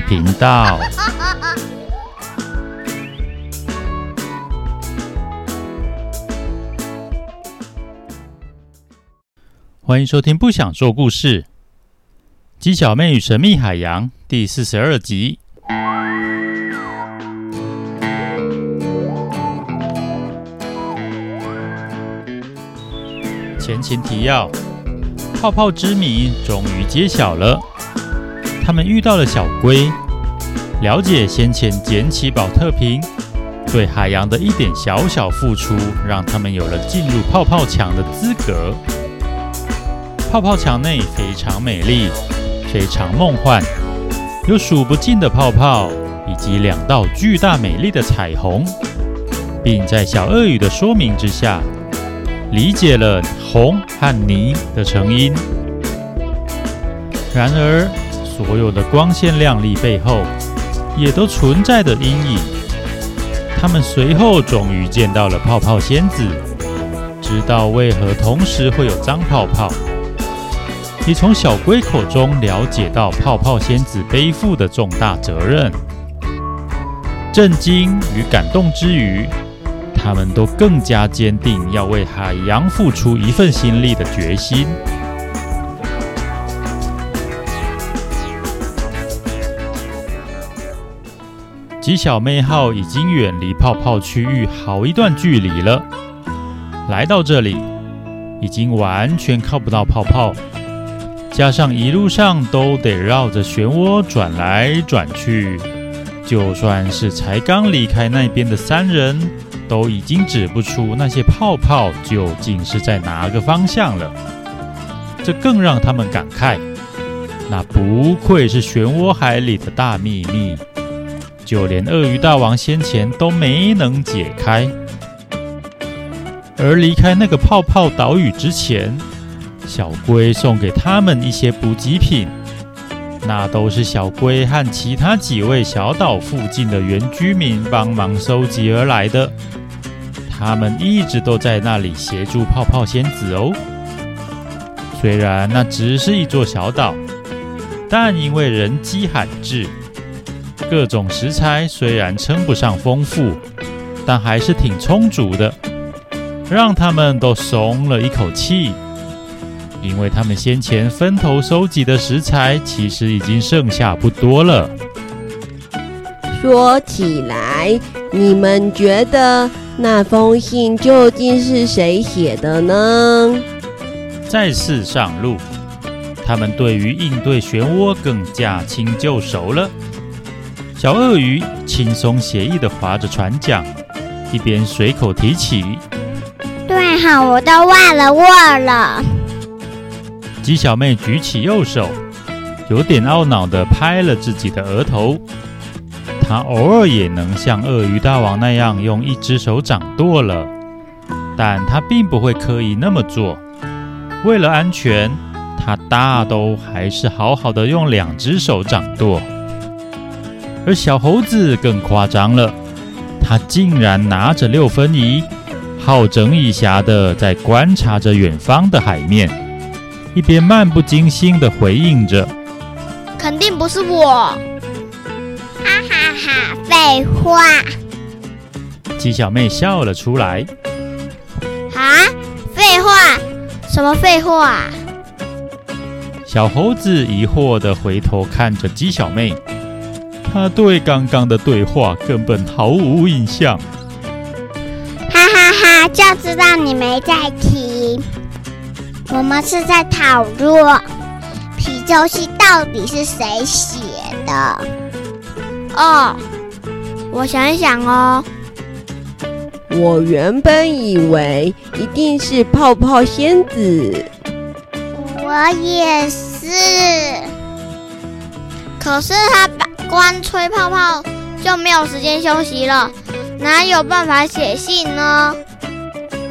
频道。欢迎收听《不想说故事》，《鸡小妹与神秘海洋》第四十二集。前情提要：泡泡之谜终于揭晓了。他们遇到了小龟，了解先前捡起宝特瓶对海洋的一点小小付出，让他们有了进入泡泡墙的资格。泡泡墙内非常美丽，非常梦幻，有数不尽的泡泡以及两道巨大美丽的彩虹，并在小鳄鱼的说明之下，理解了“红”和“泥”的成因。然而，所有的光鲜亮丽背后，也都存在着阴影。他们随后终于见到了泡泡仙子，知道为何同时会有脏泡泡，也从小龟口中了解到泡泡仙子背负的重大责任。震惊与感动之余，他们都更加坚定要为海洋付出一份心力的决心。吉小妹号已经远离泡泡区域好一段距离了，来到这里，已经完全靠不到泡泡，加上一路上都得绕着漩涡转来转去，就算是才刚离开那边的三人。都已经指不出那些泡泡究竟是在哪个方向了，这更让他们感慨，那不愧是漩涡海里的大秘密，就连鳄鱼大王先前都没能解开。而离开那个泡泡岛屿之前，小龟送给他们一些补给品。那都是小龟和其他几位小岛附近的原居民帮忙收集而来的。他们一直都在那里协助泡泡仙子哦。虽然那只是一座小岛，但因为人迹罕至，各种食材虽然称不上丰富，但还是挺充足的，让他们都松了一口气。因为他们先前分头收集的食材，其实已经剩下不多了。说起来，你们觉得那封信究竟是谁写的呢？再次上路，他们对于应对漩涡更驾轻就熟了。小鳄鱼轻松写意的划着船桨，一边随口提起：“对哈，我都忘了握了。”鸡小妹举起右手，有点懊恼地拍了自己的额头。她偶尔也能像鳄鱼大王那样用一只手掌舵了，但她并不会刻意那么做。为了安全，她大都还是好好的用两只手掌舵。而小猴子更夸张了，他竟然拿着六分仪，好整以暇的在观察着远方的海面。一边漫不经心的回应着：“肯定不是我！”哈哈哈，废话！鸡小妹笑了出来。啊，废话？什么废话？小猴子疑惑的回头看着鸡小妹，他对刚刚的对话根本毫无印象。哈哈哈，就知道你没在听。我们是在讨论皮周戏到底是谁写的？哦，我想一想哦。我原本以为一定是泡泡仙子。我也是。可是他光吹泡泡就没有时间休息了，哪有办法写信呢？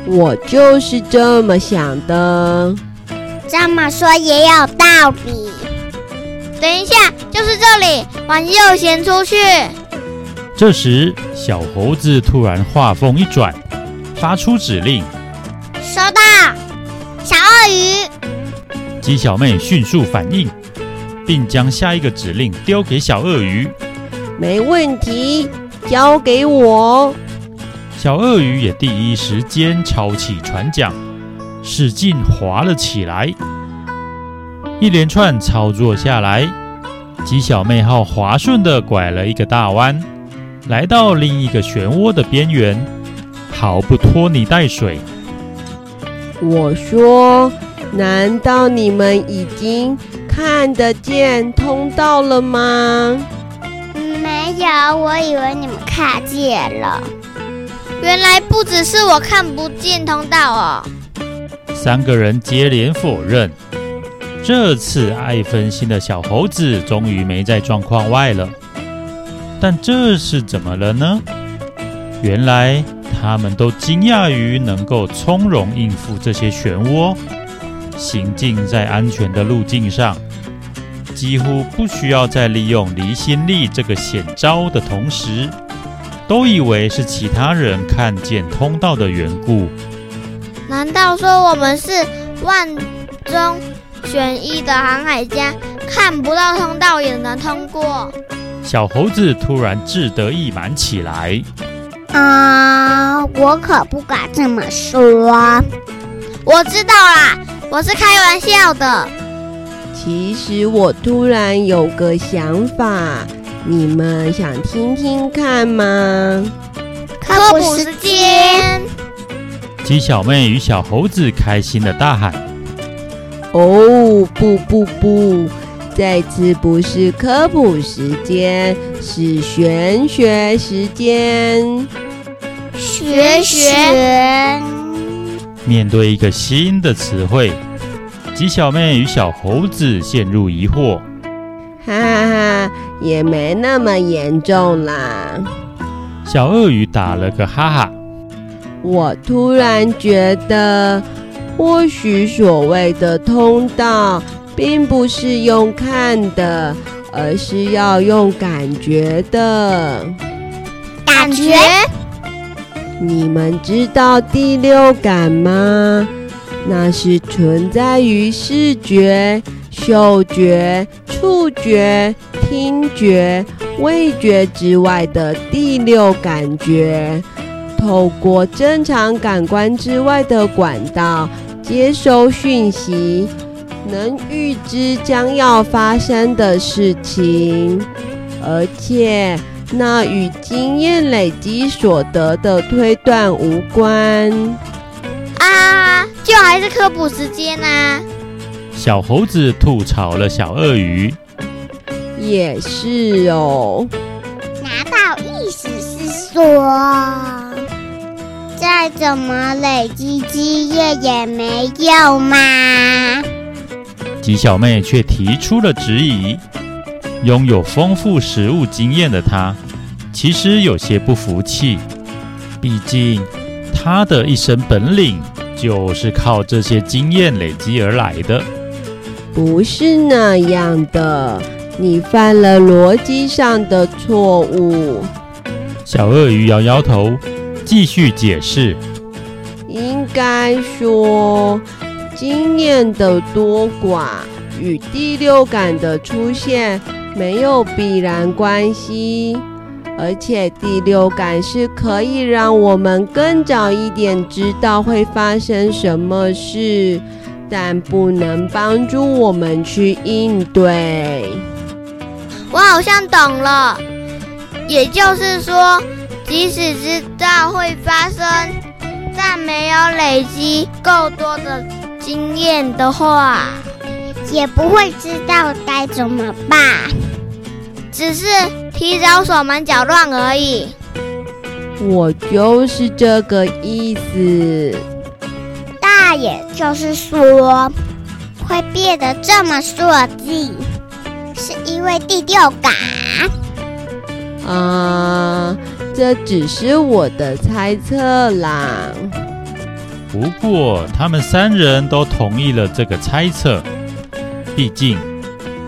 我就是这么想的，这么说也有道理。等一下，就是这里，往右旋出去。这时，小猴子突然话锋一转，发出指令：“收到，小鳄鱼。”鸡小妹迅速反应，并将下一个指令丢给小鳄鱼。没问题，交给我。小鳄鱼也第一时间抄起船桨，使劲划了起来。一连串操作下来，鸡小妹号滑顺的拐了一个大弯，来到另一个漩涡的边缘，毫不拖泥带水。我说，难道你们已经看得见通道了吗？没有，我以为你们看见了。原来不只是我看不见通道哦。三个人接连否认。这次爱分心的小猴子终于没在状况外了。但这是怎么了呢？原来他们都惊讶于能够从容应付这些漩涡，行进在安全的路径上，几乎不需要再利用离心力这个险招的同时，都以为是其他人看见通道的缘故。难道说我们是万中选一的航海家，看不到通道也能通过？小猴子突然志得意满起来。啊、呃，我可不敢这么说。我知道啦，我是开玩笑的。其实我突然有个想法，你们想听听看吗？科普时间。鸡小妹与小猴子开心的大喊：“哦，不不不！”这次不是科普时间，是玄学时间。玄学。面对一个新的词汇，鸡小妹与小猴子陷入疑惑。哈哈哈，也没那么严重啦。小鳄鱼打了个哈哈。我突然觉得，或许所谓的通道。并不是用看的，而是要用感觉的。感觉？你们知道第六感吗？那是存在于视觉、嗅觉、触觉、听觉、味觉之外的第六感觉，透过正常感官之外的管道接收讯息。能预知将要发生的事情，而且那与经验累积所得的推断无关。啊，就还是科普时间啊！小猴子吐槽了小鳄鱼。也是哦。拿到意思是说，再怎么累积经验也没用吗？吉小妹却提出了质疑。拥有丰富食物经验的她，其实有些不服气。毕竟，她的一身本领就是靠这些经验累积而来的。不是那样的，你犯了逻辑上的错误。小鳄鱼摇摇头，继续解释：应该说。经验的多寡与第六感的出现没有必然关系，而且第六感是可以让我们更早一点知道会发生什么事，但不能帮助我们去应对。我好像懂了，也就是说，即使知道会发生，但没有累积够多的。经验的话，也不会知道该怎么办，只是提早锁门搅乱而已。我就是这个意思。大爷就是说，会变得这么设计，是因为第六感？啊，这只是我的猜测啦。不过，他们三人都同意了这个猜测。毕竟，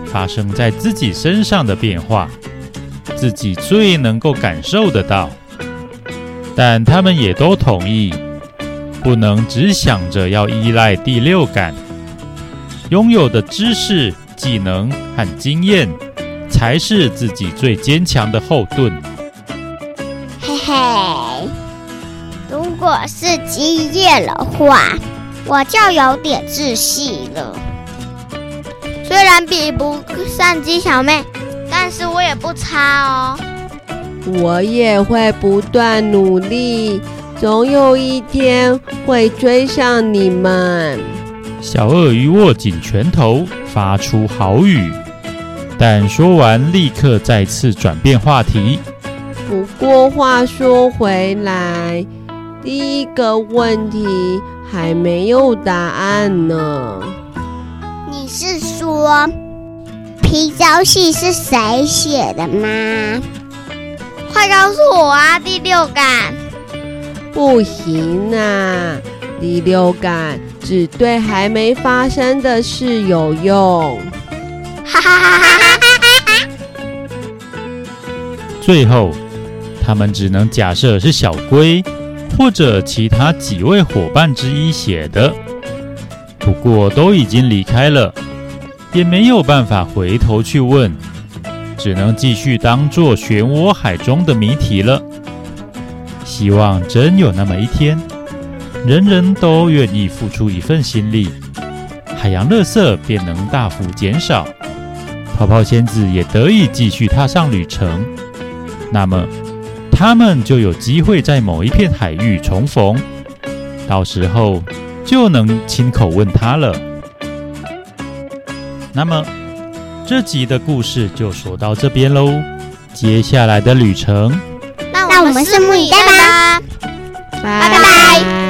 发生在自己身上的变化，自己最能够感受得到。但他们也都同意，不能只想着要依赖第六感。拥有的知识技能和经验，才是自己最坚强的后盾。嘿嘿，如果是经验的话，我就有点自信了。虽然比不上鸡小妹，但是我也不差哦。我也会不断努力，总有一天会追上你们。小鳄鱼握紧拳头，发出豪语，但说完立刻再次转变话题。不过话说回来，第一个问题还没有答案呢。你是说皮胶戏是谁写的吗？快告诉我啊！第六感。不行啊，第六感只对还没发生的事有用。哈哈哈哈哈哈！最后，他们只能假设是小龟或者其他几位伙伴之一写的。不过都已经离开了，也没有办法回头去问。只能继续当做漩涡海中的谜题了。希望真有那么一天，人人都愿意付出一份心力，海洋垃圾便能大幅减少，泡泡仙子也得以继续踏上旅程。那么，他们就有机会在某一片海域重逢，到时候就能亲口问他了。那么。这集的故事就说到这边喽，接下来的旅程，那我们拭目以待吧，拜拜。